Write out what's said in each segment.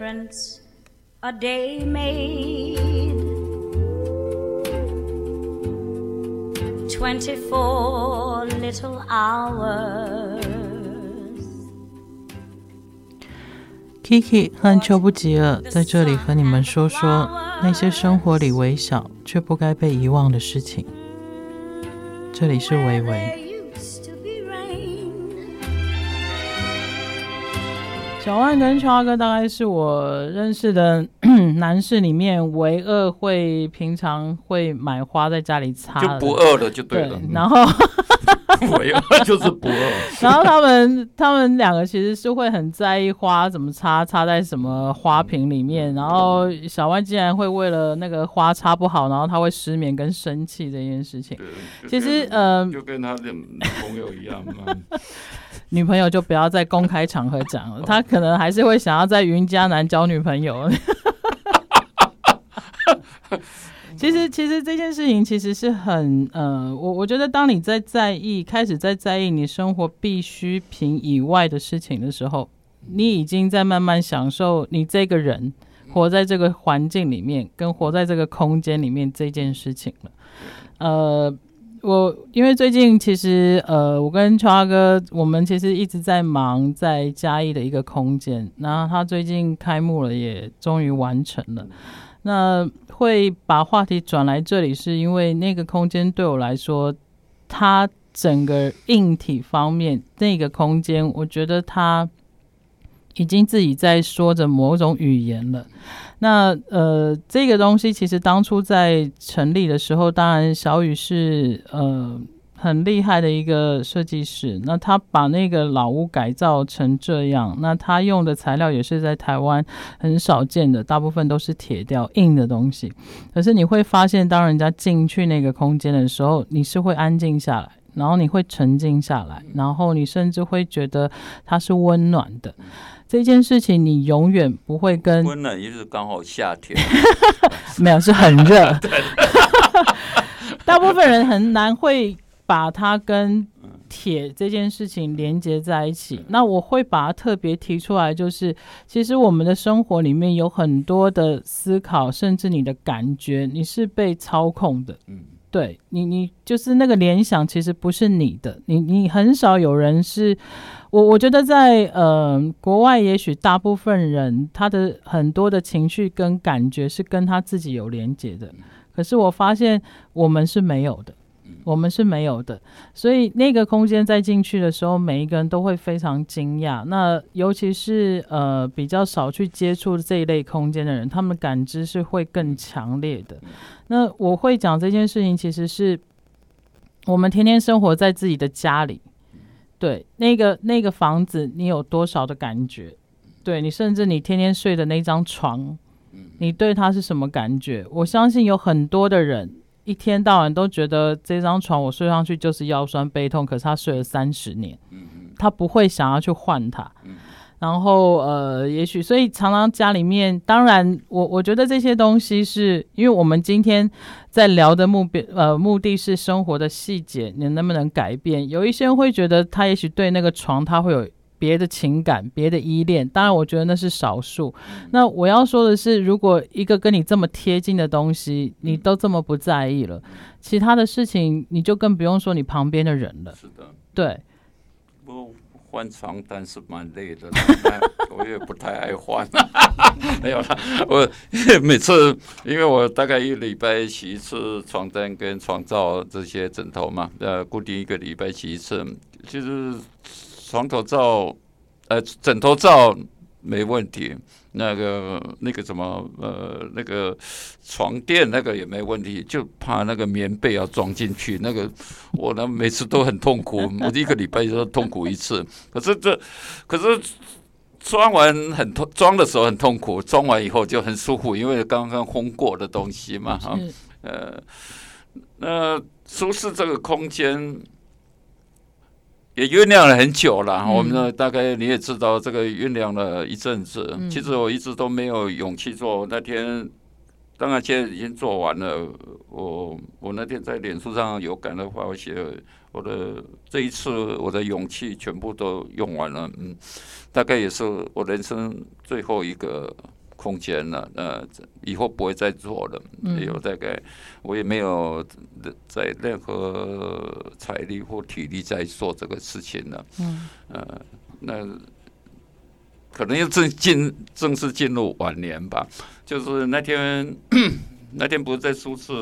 difference a day made. Twenty-four little hours. Kiki 和邱不吉尔在这里和你们说说那些生活里微小却不该被遗忘的事情。这里是微微。小万跟秋阿哥大概是我认识的 男士里面唯二会平常会买花在家里插，就不饿了就对了。对然后 唯二就是不饿。然后他们他们两个其实是会很在意花怎么插，插在什么花瓶里面。然后小万竟然会为了那个花插不好，然后他会失眠跟生气这件事情。其实呃，就跟他的朋友一样嘛。女朋友就不要在公开场合讲了，他可能还是会想要在云嘉南交女朋友。其实，其实这件事情其实是很呃，我我觉得当你在在意，开始在在意你生活必需品以外的事情的时候，你已经在慢慢享受你这个人活在这个环境里面，跟活在这个空间里面这件事情了，呃。我因为最近其实呃，我跟乔阿哥，我们其实一直在忙在嘉义的一个空间，然后他最近开幕了，也终于完成了。那会把话题转来这里，是因为那个空间对我来说，它整个硬体方面那个空间，我觉得它已经自己在说着某种语言了。那呃，这个东西其实当初在成立的时候，当然小雨是呃很厉害的一个设计师。那他把那个老屋改造成这样，那他用的材料也是在台湾很少见的，大部分都是铁雕硬的东西。可是你会发现，当人家进去那个空间的时候，你是会安静下来，然后你会沉静下来，然后你甚至会觉得它是温暖的。这件事情你永远不会跟温暖，也是刚好夏天，没有是很热。大部分人很难会把它跟铁这件事情连接在一起。那我会把它特别提出来，就是其实我们的生活里面有很多的思考，甚至你的感觉，你是被操控的。嗯。对你，你就是那个联想，其实不是你的。你你很少有人是，我我觉得在呃国外，也许大部分人他的很多的情绪跟感觉是跟他自己有连接的。可是我发现我们是没有的。我们是没有的，所以那个空间再进去的时候，每一个人都会非常惊讶。那尤其是呃比较少去接触这一类空间的人，他们的感知是会更强烈的。那我会讲这件事情，其实是我们天天生活在自己的家里，对那个那个房子，你有多少的感觉？对你，甚至你天天睡的那张床，你对它是什么感觉？我相信有很多的人。一天到晚都觉得这张床我睡上去就是腰酸背痛，可是他睡了三十年，他不会想要去换它。然后呃，也许所以常常家里面，当然我我觉得这些东西是因为我们今天在聊的目标呃目的是生活的细节，你能不能改变？有一些人会觉得他也许对那个床他会有。别的情感，别的依恋，当然我觉得那是少数。那我要说的是，如果一个跟你这么贴近的东西，你都这么不在意了，其他的事情你就更不用说你旁边的人了。是的，对。不换床单是蛮累的，我也不太爱换。没有了，我 每次因为我大概一礼拜洗一次床单跟床罩这些枕头嘛，呃，固定一个礼拜洗一次，其实。床头罩，呃，枕头罩没问题。那个那个什么，呃，那个床垫那个也没问题，就怕那个棉被要装进去，那个我呢每次都很痛苦，我一个礼拜就痛苦一次。可是这，可是装完很痛，装的时候很痛苦，装完以后就很舒服，因为刚刚烘过的东西嘛，哈，呃，那舒适这个空间。也酝酿了很久了，嗯、我们呢，大概你也知道，这个酝酿了一阵子。嗯、其实我一直都没有勇气做。那天当然现在已经做完了。我我那天在脸书上有感的话，我写我的这一次我的勇气全部都用完了，嗯，大概也是我人生最后一个空间了。呃，以后不会再做了，没有大概我也没有在任何财力或体力在做这个事情了。嗯，呃，那。可能要正进正式进入晚年吧，就是那天 那天不是在书市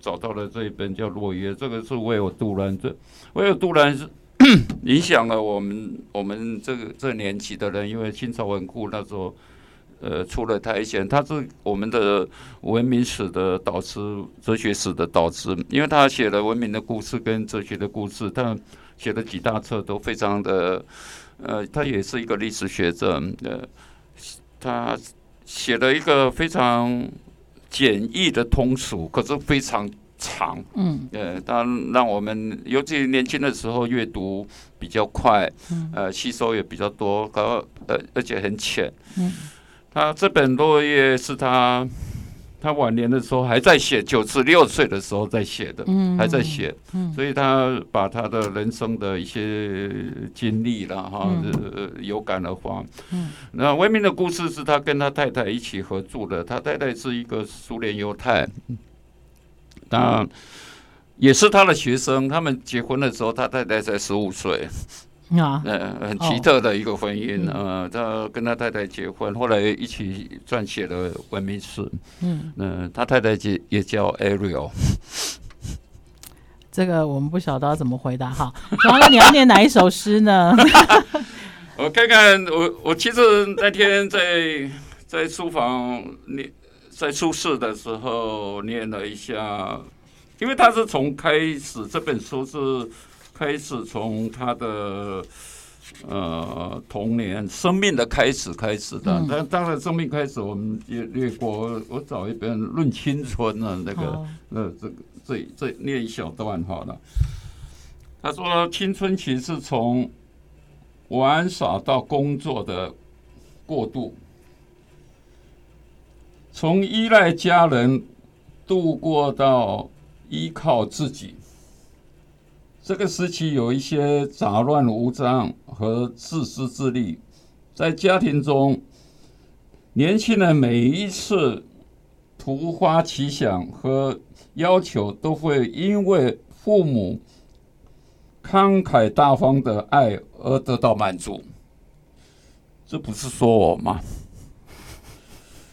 找到了这一本叫《落叶》，这个是为我杜兰，这为我杜兰是 影响了我们我们这个这个年纪的人，因为清朝文库那时候呃出了他一些，他是我们的文明史的导师，哲学史的导师，因为他写了文明的故事跟哲学的故事，他写了几大册都非常的。呃，他也是一个历史学者，呃，他写了一个非常简易的通俗，可是非常长，嗯，呃，他让我们尤其年轻的时候阅读比较快，呃，吸收也比较多，然后呃，而且很浅，嗯，他这本落叶是他。他晚年的时候还在写，九十六岁的时候在写的，还在写，所以他把他的人生的一些经历了哈，有感而发。那文明的故事是他跟他太太一起合著的，他太太是一个苏联犹太，那也是他的学生。他们结婚的时候，他太太才十五岁。啊，呃，很奇特的一个婚姻，呃，他跟他太太结婚，后来一起撰写了《文明史》。嗯，呃，他太太也也叫 Ariel。这个我们不晓得要怎么回答哈。然后你要念哪一首诗呢？我看看，我我其实那天在在书房念，在书室的时候念了一下，因为他是从开始这本书是。开始从他的呃童年生命的开始开始的，但当然生命开始我们也略过。我找一本《论青春》啊，那个呃这个这这念一小段好了。他说：“青春期是从玩耍到工作的过渡，从依赖家人度过到依靠自己。”这个时期有一些杂乱无章和自私自利，在家庭中，年轻人每一次突发奇想和要求，都会因为父母慷慨大方的爱而得到满足。这不是说我吗？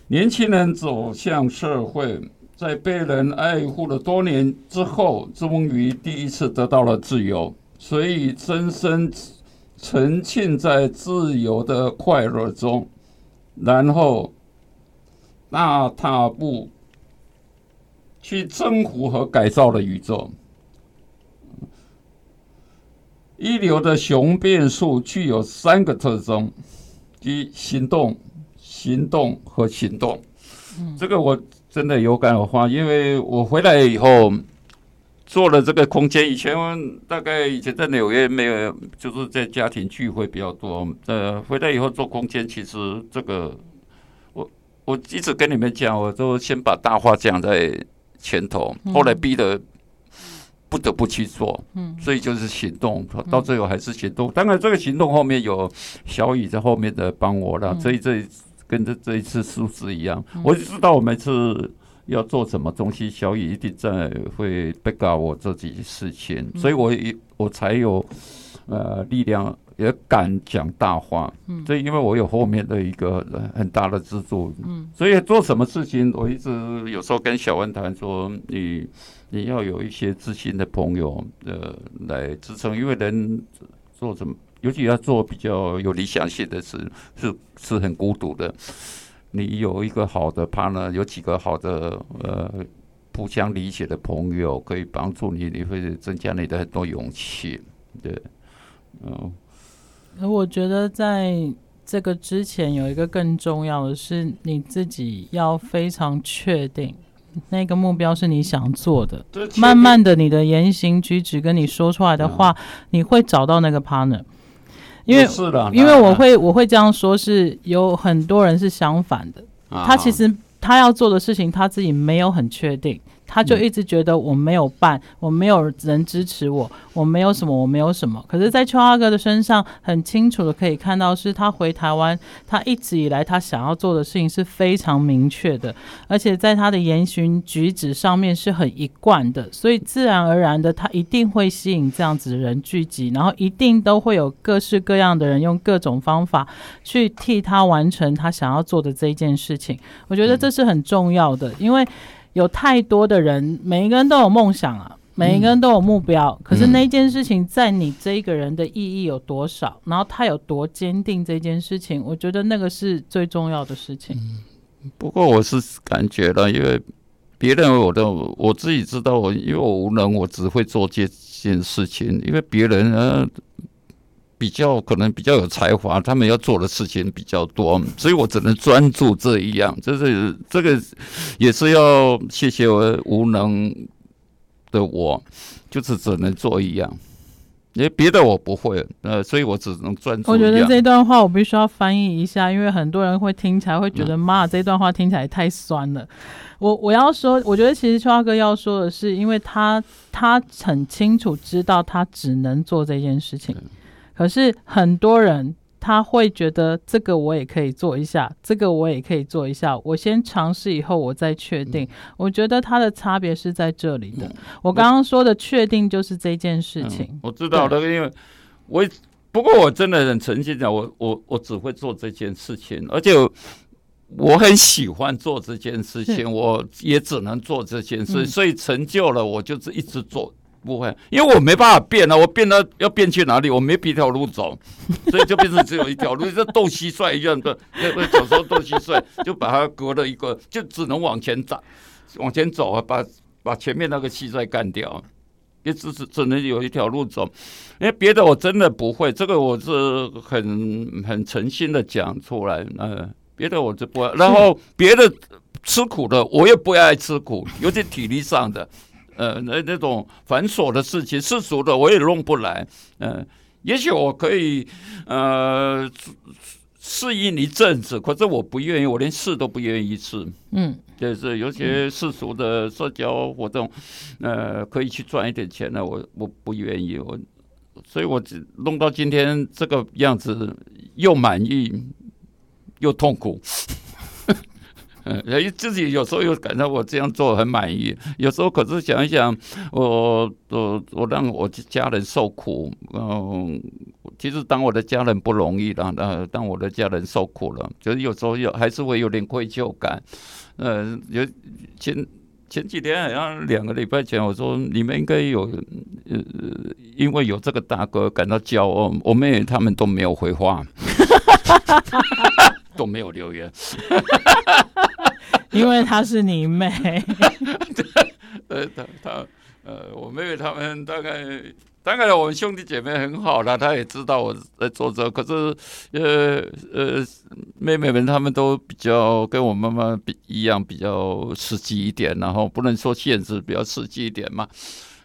年轻人走向社会。在被人爱护了多年之后，终于第一次得到了自由，所以深深沉浸在自由的快乐中，然后大踏步去征服和改造了宇宙。一流的雄辩术具有三个特征：即行动、行动和行动。这个我。真的有感而发，因为我回来以后做了这个空间。以前大概以前在纽约没有，就是在家庭聚会比较多。呃，回来以后做空间，其实这个我我一直跟你们讲，我都先把大话讲在前头，后来逼得不得不去做。嗯，所以就是行动，到最后还是行动。当然，这个行动后面有小雨在后面的帮我了。所以这。跟这这一次数字一样，我就知道我每次要做什么东西，小雨一定在会 back 我这几件事情，所以我我才有呃力量，也敢讲大话。所以因为我有后面的一个很大的支柱，所以做什么事情，我一直有时候跟小文谈说，你你要有一些知心的朋友呃来支撑，因为人做什么。尤其要做比较有理想性的事，是是很孤独的。你有一个好的 partner，有几个好的呃互相理解的朋友，可以帮助你，你会增加你的很多勇气。对，嗯。我觉得在这个之前，有一个更重要的是，你自己要非常确定那个目标是你想做的。慢慢的，你的言行举止跟你说出来的话，你会找到那个 partner。因为因为我会我会这样说，是有很多人是相反的。他其实他他要做的事情他自己没有很确定。他就一直觉得我没有办，我没有人支持我，我没有什么，我没有什么。可是，在邱阿哥的身上，很清楚的可以看到，是他回台湾，他一直以来他想要做的事情是非常明确的，而且在他的言行举止上面是很一贯的，所以自然而然的，他一定会吸引这样子的人聚集，然后一定都会有各式各样的人用各种方法去替他完成他想要做的这一件事情。我觉得这是很重要的，因为。有太多的人，每一个人都有梦想啊，每一个人都有目标。嗯、可是那件事情在你这一个人的意义有多少？然后他有多坚定这件事情？我觉得那个是最重要的事情。嗯、不过我是感觉到，因为别人我都我自己知道，我因为我无能，我只会做这件事情。因为别人呢。比较可能比较有才华，他们要做的事情比较多，所以我只能专注这一样。就是这个也是要谢谢我无能的我，就是只能做一样，因为别的我不会，呃，所以我只能专注。我觉得这段话我必须要翻译一下，因为很多人会听起来会觉得妈，这段话听起来太酸了。我我要说，我觉得其实秋华哥要说的是，因为他他很清楚知道他只能做这件事情。可是很多人他会觉得这个我也可以做一下，这个我也可以做一下。我先尝试以后我再确定。我觉得他的差别是在这里的。我刚刚说的确定就是这件事情。我知道的，因为我不过我真的很诚心讲，我我我只会做这件事情，而且我很喜欢做这件事情，我也只能做这件事，所以成就了我就是一直做。不会，因为我没办法变了，我变到要变去哪里？我没别条路走，所以就变成只有一条路，像斗蟋蟀一样的。那个小时候斗蟋蟀，就把它隔了一个，就只能往前走，往前走啊，把把前面那个蟋蟀干掉，也只只只能有一条路走。因为别的我真的不会，这个我是很很诚心的讲出来。呃，别的我就不，然后别的吃苦的我也不爱吃苦，尤其体力上的。呃，那那种繁琐的事情，世俗的我也弄不来。呃，也许我可以呃适应一阵子，可是我不愿意，我连试都不愿意试。嗯，就是有些世俗的社交活动，呃，可以去赚一点钱呢，我我不愿意。我，所以我弄到今天这个样子，又满意又痛苦。嗯，自己有时候又感到我这样做很满意，有时候可是想一想，我我我让我家人受苦，嗯，其实当我的家人不容易了，那当我的家人受苦了，就是有时候有还是会有点愧疚感。嗯，有前前几天好像两个礼拜前，我说你们应该有呃，因为有这个大哥感到骄傲，我妹他们都没有回话，都没有留言。因为她是你妹，呃，他他呃，我妹妹他们大概，当然我们兄弟姐妹很好啦，他也知道我在做这，可是呃呃，妹妹们他们都比较跟我妈妈比一样，比较实际一点，然后不能说限制，比较实际一点嘛。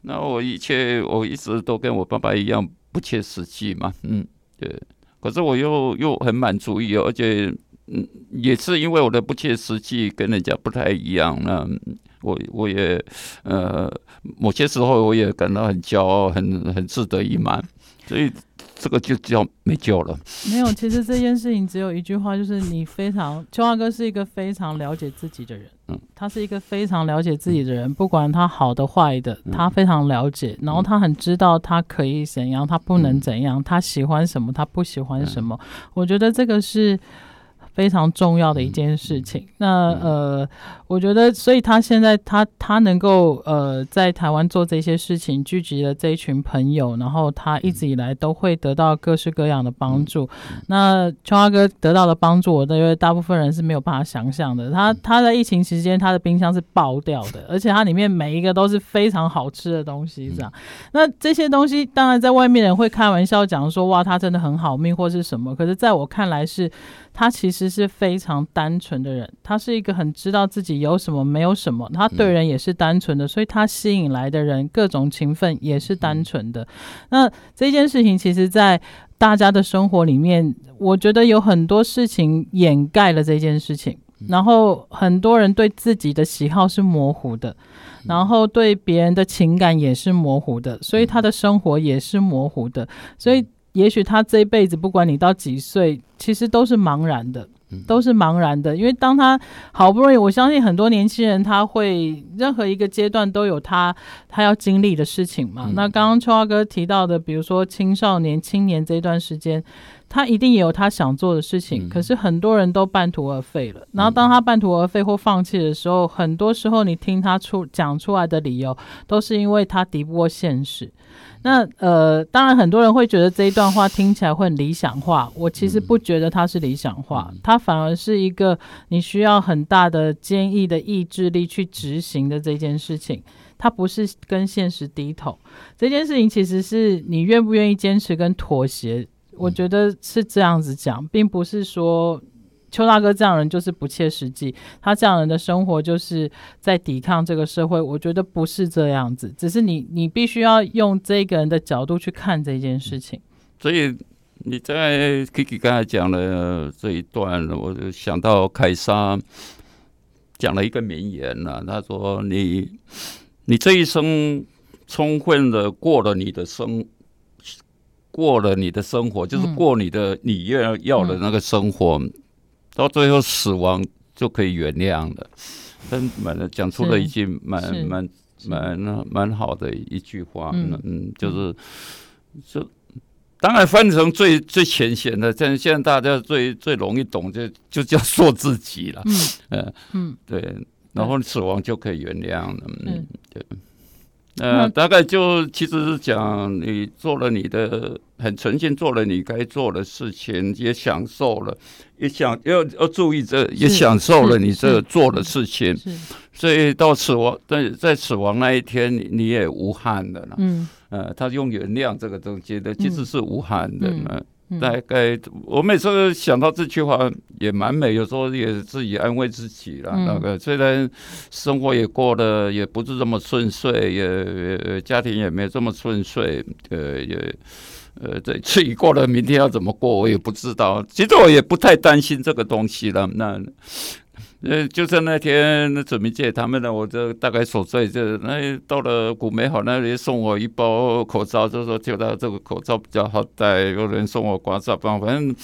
那我一切我一直都跟我爸爸一样不切实际嘛，嗯，对。可是我又又很满足于，而且。嗯，也是因为我的不切实际跟人家不太一样，那我我也呃，某些时候我也感到很骄傲，很很自得意满，所以这个就叫没救了。没有，其实这件事情只有一句话，就是你非常秋华哥是一个非常了解自己的人，嗯，他是一个非常了解自己的人，不管他好的坏的，他非常了解，然后他很知道他可以怎样，他不能怎样，他喜欢什么，他不喜欢什么。我觉得这个是。非常重要的一件事情。那呃，我觉得，所以他现在他他能够呃在台湾做这些事情，聚集了这一群朋友，然后他一直以来都会得到各式各样的帮助。那秋花哥得到的帮助，我认为大部分人是没有办法想象的。他他在疫情期间，他的冰箱是爆掉的，而且它里面每一个都是非常好吃的东西。这样，那这些东西当然在外面人会开玩笑讲说，哇，他真的很好命或是什么。可是在我看来是。他其实是非常单纯的人，他是一个很知道自己有什么没有什么，他对人也是单纯的，所以他吸引来的人各种情分也是单纯的。那这件事情其实，在大家的生活里面，我觉得有很多事情掩盖了这件事情。然后很多人对自己的喜好是模糊的，然后对别人的情感也是模糊的，所以他的生活也是模糊的，所以也许他这一辈子，不管你到几岁，其实都是茫然的。都是茫然的，因为当他好不容易，我相信很多年轻人他会任何一个阶段都有他他要经历的事情嘛。嗯、那刚刚秋华哥提到的，比如说青少年、青年这一段时间，他一定也有他想做的事情，嗯、可是很多人都半途而废了。然后当他半途而废或放弃的时候，很多时候你听他出讲出来的理由，都是因为他敌不过现实。那呃，当然很多人会觉得这一段话听起来会很理想化，我其实不觉得它是理想化，它反而是一个你需要很大的坚毅的意志力去执行的这件事情，它不是跟现实低头，这件事情其实是你愿不愿意坚持跟妥协，我觉得是这样子讲，并不是说。邱大哥这样人就是不切实际，他这样人的生活就是在抵抗这个社会。我觉得不是这样子，只是你你必须要用这个人的角度去看这件事情。所以你在 Kiki 刚才讲的这一段，我就想到凯撒讲了一个名言呢、啊，他说你：“你你这一生充分的过了你的生，过了你的生活，就是过你的你要要的那个生活。嗯”到最后死亡就可以原谅了，真蛮讲出了一句蛮蛮蛮蛮好的一句话，嗯。嗯，就是就当然翻成最最浅显的，现现在大家最最容易懂就就叫做自己了，嗯。嗯。对，然后死亡就可以原谅了，嗯对。呃，大概就其实是讲你做了你的很诚心做了你该做的事情，也享受了，也想要要注意这也享受了你这做的事情，所以到死亡在在死亡那一天你你也无憾的了，嗯，呃，他用原谅这个东西的其实是无憾的嘛。嗯大概我每次想到这句话也蛮美，有时候也自己安慰自己了。那个虽然生活也过得也不是这么顺遂，也家庭也没这么顺遂，呃，也呃，对，自己过了明天要怎么过，我也不知道。其实我也不太担心这个东西了。那。呃，就是那天那子明姐他们呢，我就大概所在就那到了古美好那里送我一包口罩，就说觉得这个口罩比较好戴，有人送我刮痧棒，反正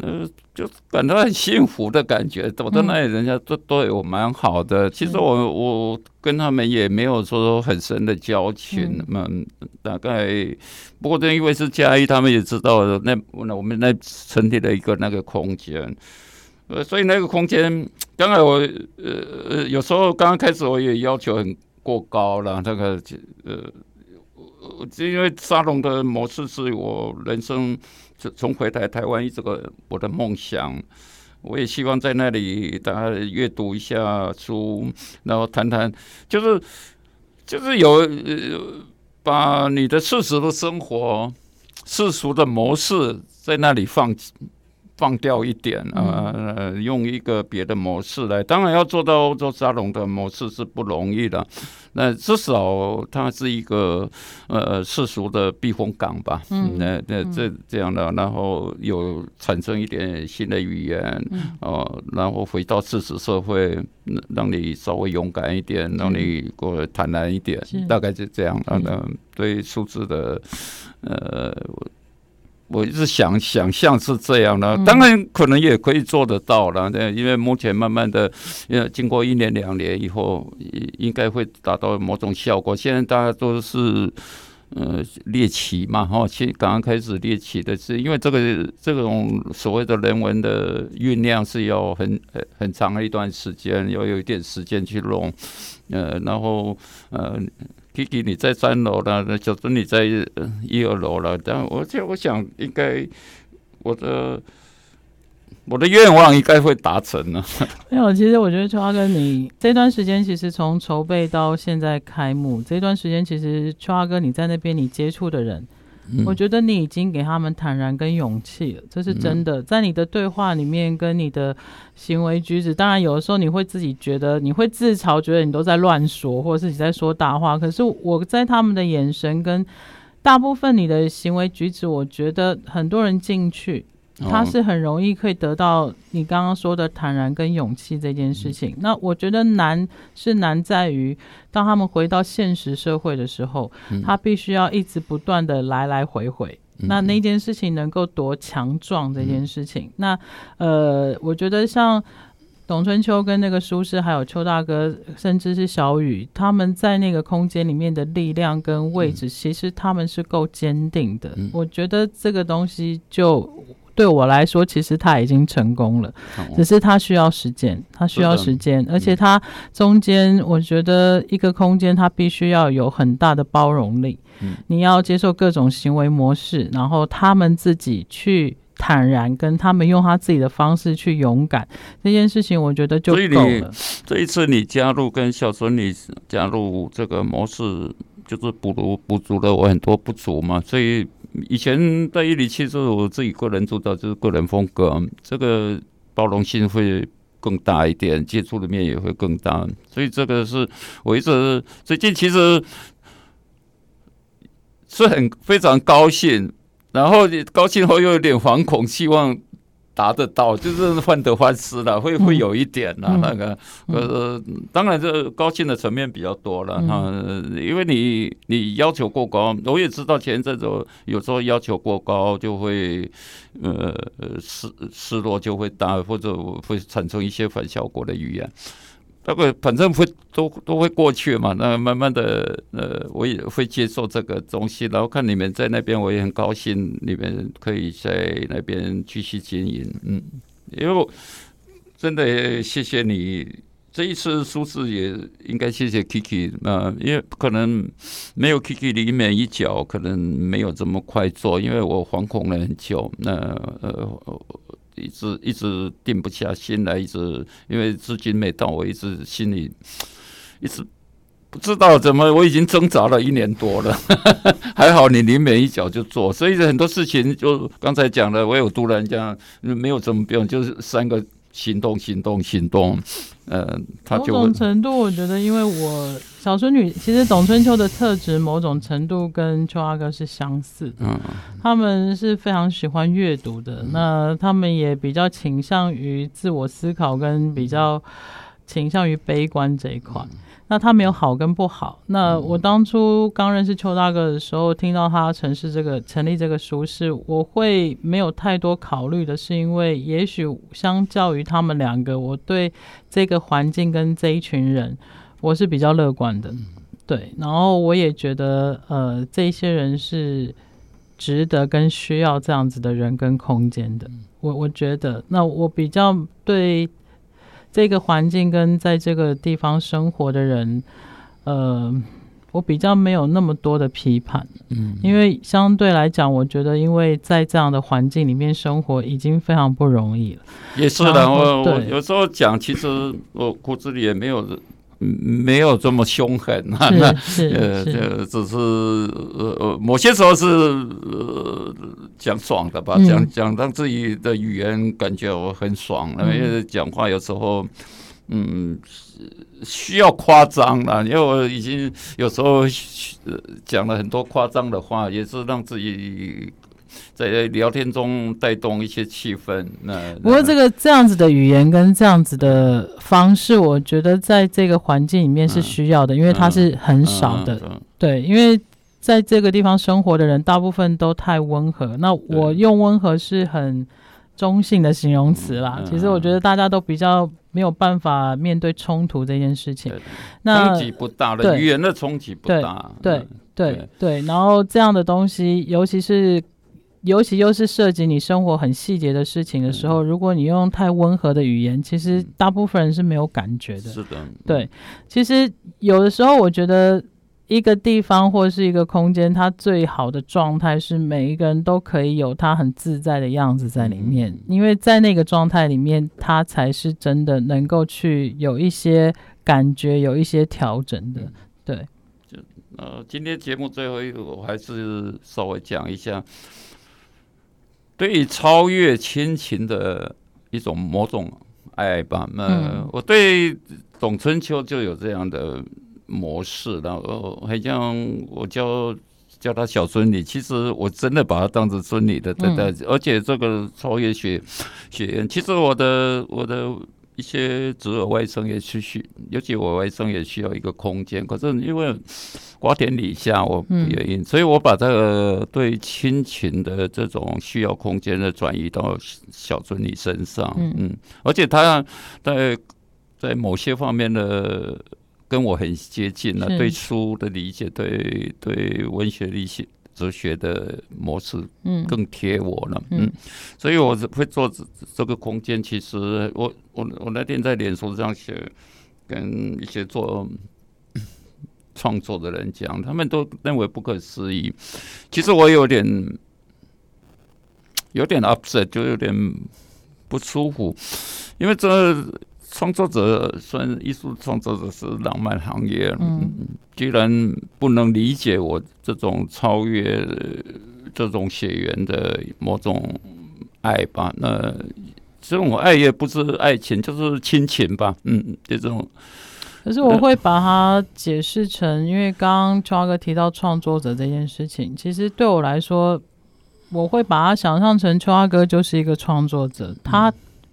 呃就感到很幸福的感觉。走到那里，人家都对我蛮好的。其实我我跟他们也没有说很深的交情嘛，大概不过正因为是嘉义，他们也知道那那我们那成立了一个那个空间。呃，所以那个空间，刚才我呃呃，有时候刚刚开始我也要求很过高了，那个呃，因为沙龙的模式是我人生从回台台湾一直个我的梦想，我也希望在那里大家阅读一下书，然后谈谈，就是就是有呃，把你的世俗的生活、世俗的模式在那里放。放掉一点啊，呃，用一个别的模式来，当然要做到欧洲沙龙的模式是不容易的。那至少它是一个呃世俗的避风港吧。嗯，那那这这样的，然后有产生一点新的语言，哦、呃，然后回到事实社会，让你稍微勇敢一点，让你过坦然一点，大概就这样。嗯对数字的呃。我一直想想象是这样的，当然可能也可以做得到了。因为目前慢慢的，呃，经过一年两年以后，应该会达到某种效果。现在大家都是呃猎奇嘛，哈，其实刚刚开始猎奇的是，因为这个这种所谓的人文的酝酿是要很很很长的一段时间，要有一点时间去弄，呃，然后呃。Kiki，你在三楼了，那小孙你在一二楼了。但我就我想，应该我的我的愿望应该会达成了。没有，其实我觉得秋华哥，你这段时间其实从筹备到现在开幕这段时间，其实秋华哥你在那边你接触的人。我觉得你已经给他们坦然跟勇气了，这是真的。在你的对话里面，跟你的行为举止，当然有的时候你会自己觉得，你会自嘲，觉得你都在乱说，或者是你在说大话。可是我在他们的眼神跟大部分你的行为举止，我觉得很多人进去，他是很容易可以得到你刚刚说的坦然跟勇气这件事情。嗯、那我觉得难是难在于，当他们回到现实社会的时候，嗯、他必须要一直不断的来来回回。嗯、那那件事情能够多强壮这件事情，嗯、那呃，我觉得像董春秋跟那个舒适，还有邱大哥，甚至是小雨，他们在那个空间里面的力量跟位置，嗯、其实他们是够坚定的。嗯、我觉得这个东西就。对我来说，其实他已经成功了，只是他需要时间，他需要时间，而且他中间，我觉得一个空间，他必须要有很大的包容力。你要接受各种行为模式，然后他们自己去坦然，跟他们用他自己的方式去勇敢，这件事情，我觉得就够了。这一次你加入跟小孙女加入这个模式，就是补足补足了我很多不足嘛，所以。以前在一零七是我自己个人做到，就是个人风格，这个包容性会更大一点，接触的面也会更大，所以这个是我一直最近其实是很非常高兴，然后高兴后又有点惶恐，希望。达得到就是患得患失了，会会有一点了。那个呃，当然这高兴的层面比较多了哈，因为你你要求过高，我也知道前阵子有时候要求过高就会呃失失落就会大，或者会产生一些反效果的语言。那个反正会都都会过去嘛，那慢慢的，呃，我也会接受这个东西，然后看你们在那边，我也很高兴，你们可以在那边继续经营，嗯，因为真的谢谢你这一次书制也应该谢谢 Kiki 啊，因为可能没有 Kiki 里面一脚，可能没有这么快做，因为我惶恐了很久，那呃。一直一直定不下心来，一直因为资金没到，我一直心里 一直不知道怎么，我已经挣扎了一年多了，还好你临门一脚就做，所以很多事情就刚才讲了，我有突然讲没有什么变，就是三个。行动，行动，行动。呃，他就某种程度，我觉得，因为我小孙女其实董春秋的特质，某种程度跟秋阿哥是相似的。嗯，他们是非常喜欢阅读的，嗯、那他们也比较倾向于自我思考，跟比较倾向于悲观这一块。嗯那他没有好跟不好。那我当初刚认识邱大哥的时候，听到他城市这个成立这个书室，我会没有太多考虑的，是因为也许相较于他们两个，我对这个环境跟这一群人，我是比较乐观的。对，然后我也觉得，呃，这些人是值得跟需要这样子的人跟空间的。我我觉得，那我比较对。这个环境跟在这个地方生活的人，呃，我比较没有那么多的批判，嗯，因为相对来讲，我觉得因为在这样的环境里面生活已经非常不容易了。也是的，我我有时候讲，其实我骨子里也没有。没有这么凶狠啊，那呃，这只是呃呃，某些时候是呃讲爽的吧，讲讲让自己的语言感觉我很爽，因为讲话有时候嗯需要夸张了，因为我已经有时候讲了很多夸张的话，也是让自己。在聊天中带动一些气氛。那不过这个这样子的语言跟这样子的方式，我觉得在这个环境里面是需要的，因为它是很少的。对，因为在这个地方生活的人大部分都太温和。那我用温和是很中性的形容词啦。其实我觉得大家都比较没有办法面对冲突这件事情。那冲击不大的语言的冲击不大。对对对，然后这样的东西，尤其是。尤其又是涉及你生活很细节的事情的时候，如果你用太温和的语言，其实大部分人是没有感觉的。是的，对。其实有的时候，我觉得一个地方或是一个空间，它最好的状态是每一个人都可以有他很自在的样子在里面，因为在那个状态里面，他才是真的能够去有一些感觉，有一些调整的。对。就呃，今天节目最后一个，我还是稍微讲一下。对于超越亲情的一种某种爱吧，那我对董春秋就有这样的模式，然后好像我叫叫他小孙女，其实我真的把他当成孙女的对待。而且这个超越学学院，其实我的我的一些侄儿外甥也需需，尤其我外甥也需要一个空间。可是因为瓜田李下，我不愿意，所以我把这个对亲情的这种需要空间的转移到小孙女身上。嗯，而且他在在某些方面的。跟我很接近了，对书的理解，对对文学理解、哲学的模式，嗯，更贴我了，嗯，所以我会做这个空间。其实我我我那天在脸书上写，跟一些做创作的人讲，他们都认为不可思议。其实我有点有点 upset，就有点不舒服，因为这。创作者算艺术创作者是浪漫行业，嗯，居然不能理解我这种超越这种血缘的某种爱吧？那这种爱也不是爱情，就是亲情吧？嗯，这种。可是我会把它解释成，因为刚刚秋华哥提到创作者这件事情，其实对我来说，我会把它想象成秋华哥就是一个创作者，他。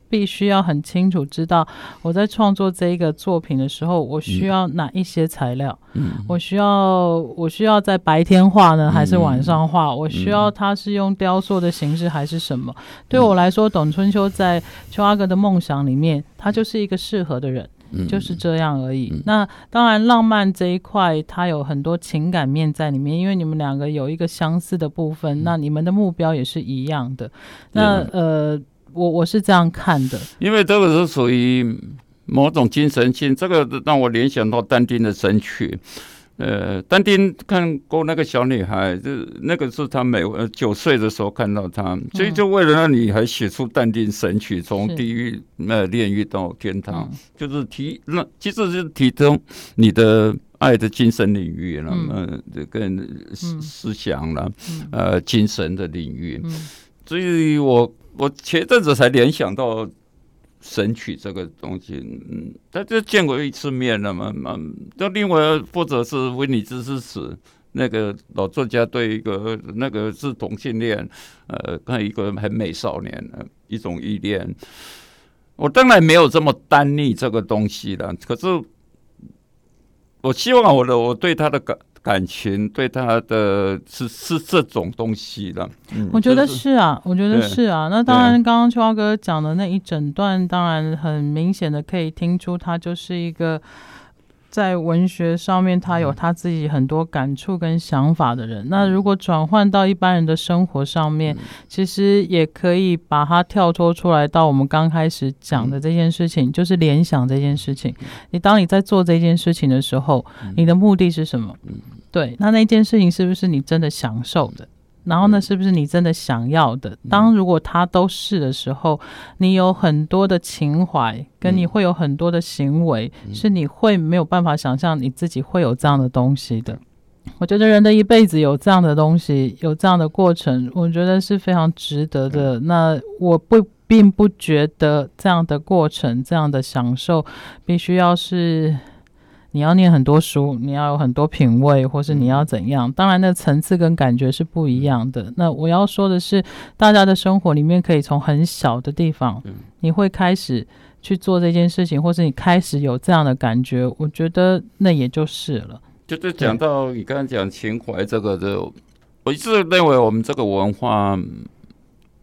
必须要很清楚知道我在创作这一个作品的时候，我需要哪一些材料？嗯，我需要我需要在白天画呢，还是晚上画？我需要它是用雕塑的形式还是什么？对我来说，董春秋在秋阿哥的梦想里面，他就是一个适合的人，就是这样而已。那当然，浪漫这一块，它有很多情感面在里面，因为你们两个有一个相似的部分，那你们的目标也是一样的。那呃。我我是这样看的，因为这个是属于某种精神性，这个让我联想到但丁的《神曲》。呃，但丁看过那个小女孩，就那个是他每呃九岁的时候看到她，所以就为了让女孩写出但丁《神曲》，从地狱那炼狱到天堂，就是提那其实是提供你的爱的精神领域了，嗯，这个思思想了，呃，精神的领域，所以我。我前阵子才联想到《神曲》这个东西，嗯，他就见过一次面了嘛，嗯，那另外或者是《威尼斯之死》，那个老作家对一个那个是同性恋，呃，看一个很美少年的一种依恋，我当然没有这么单立这个东西了，可是我希望我的我对他的感。感情对他的是是这种东西的，嗯，我觉得是啊，我觉得是啊。那当然，刚刚秋华哥讲的那一整段，当然很明显的可以听出，他就是一个。在文学上面，他有他自己很多感触跟想法的人。那如果转换到一般人的生活上面，其实也可以把它跳脱出来到我们刚开始讲的这件事情，就是联想这件事情。你当你在做这件事情的时候，你的目的是什么？对，那那件事情是不是你真的享受的？然后呢，是不是你真的想要的？当如果他都是的时候，你有很多的情怀，跟你会有很多的行为，是你会没有办法想象你自己会有这样的东西的。我觉得人的一辈子有这样的东西，有这样的过程，我觉得是非常值得的。那我不并不觉得这样的过程，这样的享受，必须要是。你要念很多书，你要有很多品味，或是你要怎样？当然，那层次跟感觉是不一样的。那我要说的是，大家的生活里面可以从很小的地方，你会开始去做这件事情，或是你开始有这样的感觉，我觉得那也就是了。就是讲到你刚刚讲情怀这个的，我一直认为我们这个文化。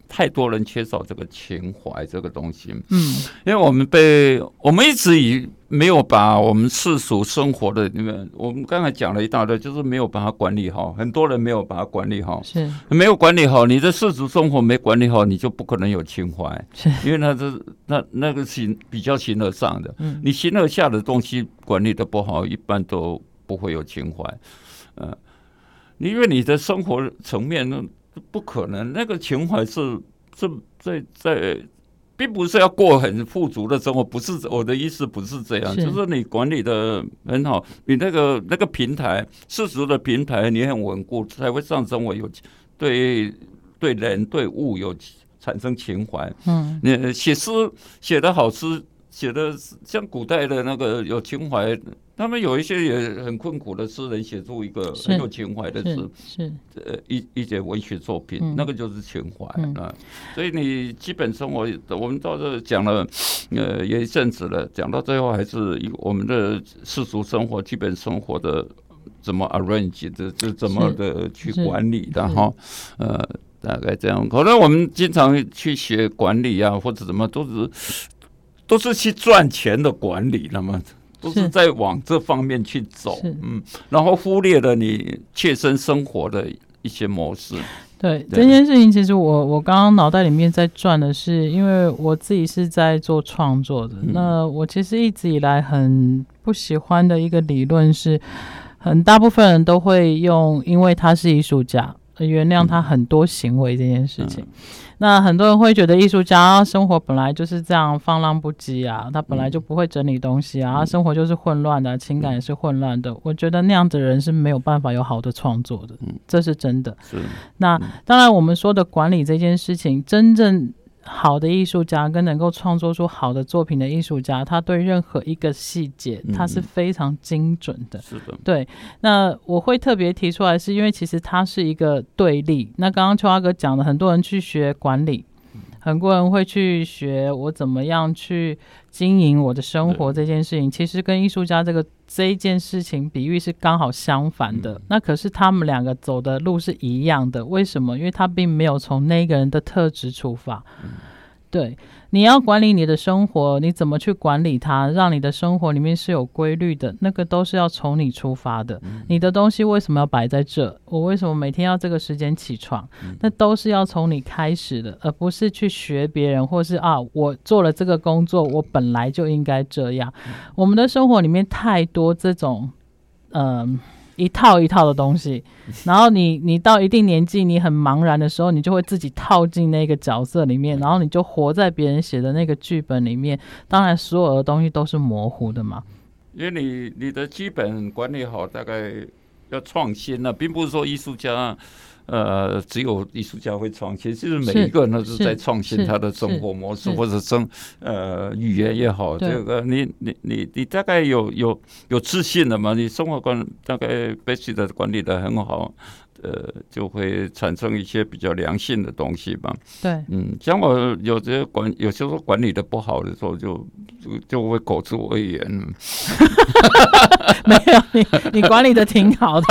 太多人缺少这个情怀这个东西，嗯，因为我们被我们一直以没有把我们世俗生活的那个，我们刚才讲了一大堆，就是没有把它管理好。很多人没有把它管理好，是没有管理好你的世俗生活没管理好，你就不可能有情怀，是因为那是那那个形比较形而上的，嗯，你形而下的东西管理的不好，一般都不会有情怀，嗯，因为你的生活层面呢。不可能，那个情怀是是在在，并不是要过很富足的生活，不是我的意思，不是这样，是就是你管理的很好，你那个那个平台世俗的平台，你很稳固，才会上升我有对对人对物有产生情怀。嗯，你写诗写得好诗。写的像古代的那个有情怀，他们有一些也很困苦的诗人，写出一个很有情怀的诗，是呃一一些文学作品，嗯、那个就是情怀啊。嗯、所以你基本生活，我们到这讲了呃也一阵子了，讲到最后还是以我们的世俗生活、基本生活的怎么 arrange 的，就怎么的去管理的哈，呃。大概这样，可能我们经常去学管理啊，或者怎么，都是都是去赚钱的管理，那么都是在往这方面去走，嗯，然后忽略了你切身生活的一些模式。对，这件事情，其实我我刚刚脑袋里面在转的是，因为我自己是在做创作的，嗯、那我其实一直以来很不喜欢的一个理论是，很大部分人都会用，因为他是艺术家。原谅他很多行为这件事情，嗯、那很多人会觉得艺术家生活本来就是这样放浪不羁啊，他本来就不会整理东西啊，生活就是混乱的，情感也是混乱的。我觉得那样的人是没有办法有好的创作的，嗯、这是真的。是，那当然我们说的管理这件事情，真正。好的艺术家跟能够创作出好的作品的艺术家，他对任何一个细节，他是非常精准的。是的，对。那我会特别提出来，是因为其实它是一个对立。那刚刚秋华哥讲的，很多人去学管理。很多人会去学我怎么样去经营我的生活这件事情，其实跟艺术家这个这一件事情比喻是刚好相反的。那可是他们两个走的路是一样的，为什么？因为他并没有从那个人的特质出发。对，你要管理你的生活，你怎么去管理它，让你的生活里面是有规律的？那个都是要从你出发的。嗯、你的东西为什么要摆在这？我为什么每天要这个时间起床？嗯、那都是要从你开始的，而不是去学别人，或是啊，我做了这个工作，我本来就应该这样。嗯、我们的生活里面太多这种，嗯、呃。一套一套的东西，然后你你到一定年纪，你很茫然的时候，你就会自己套进那个角色里面，然后你就活在别人写的那个剧本里面。当然，所有的东西都是模糊的嘛。因为你你的基本管理好，大概要创新了，并不是说艺术家。呃，只有艺术家会创新，其实每一个人都是在创新他的生活模式，或者生呃语言也好。这个你你你你大概有有有自信了嘛？你生活观大概 basic 的管理的很好。呃，就会产生一些比较良性的东西吧。对，嗯，像我有些管，有些时候管理的不好的时候就，就就就会口出恶言。没有，你你管理的挺好的，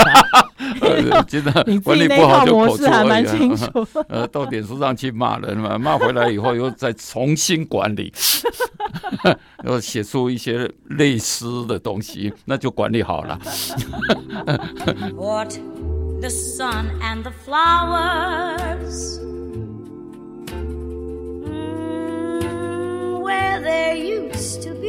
呃，真的，你管理不好就口出恶言。还蛮清楚。呃，到点数上去骂人嘛，骂回来以后又再重新管理，然后写出一些类似的东西，那就管理好了。What? The sun and the flowers, mm, where there used to be.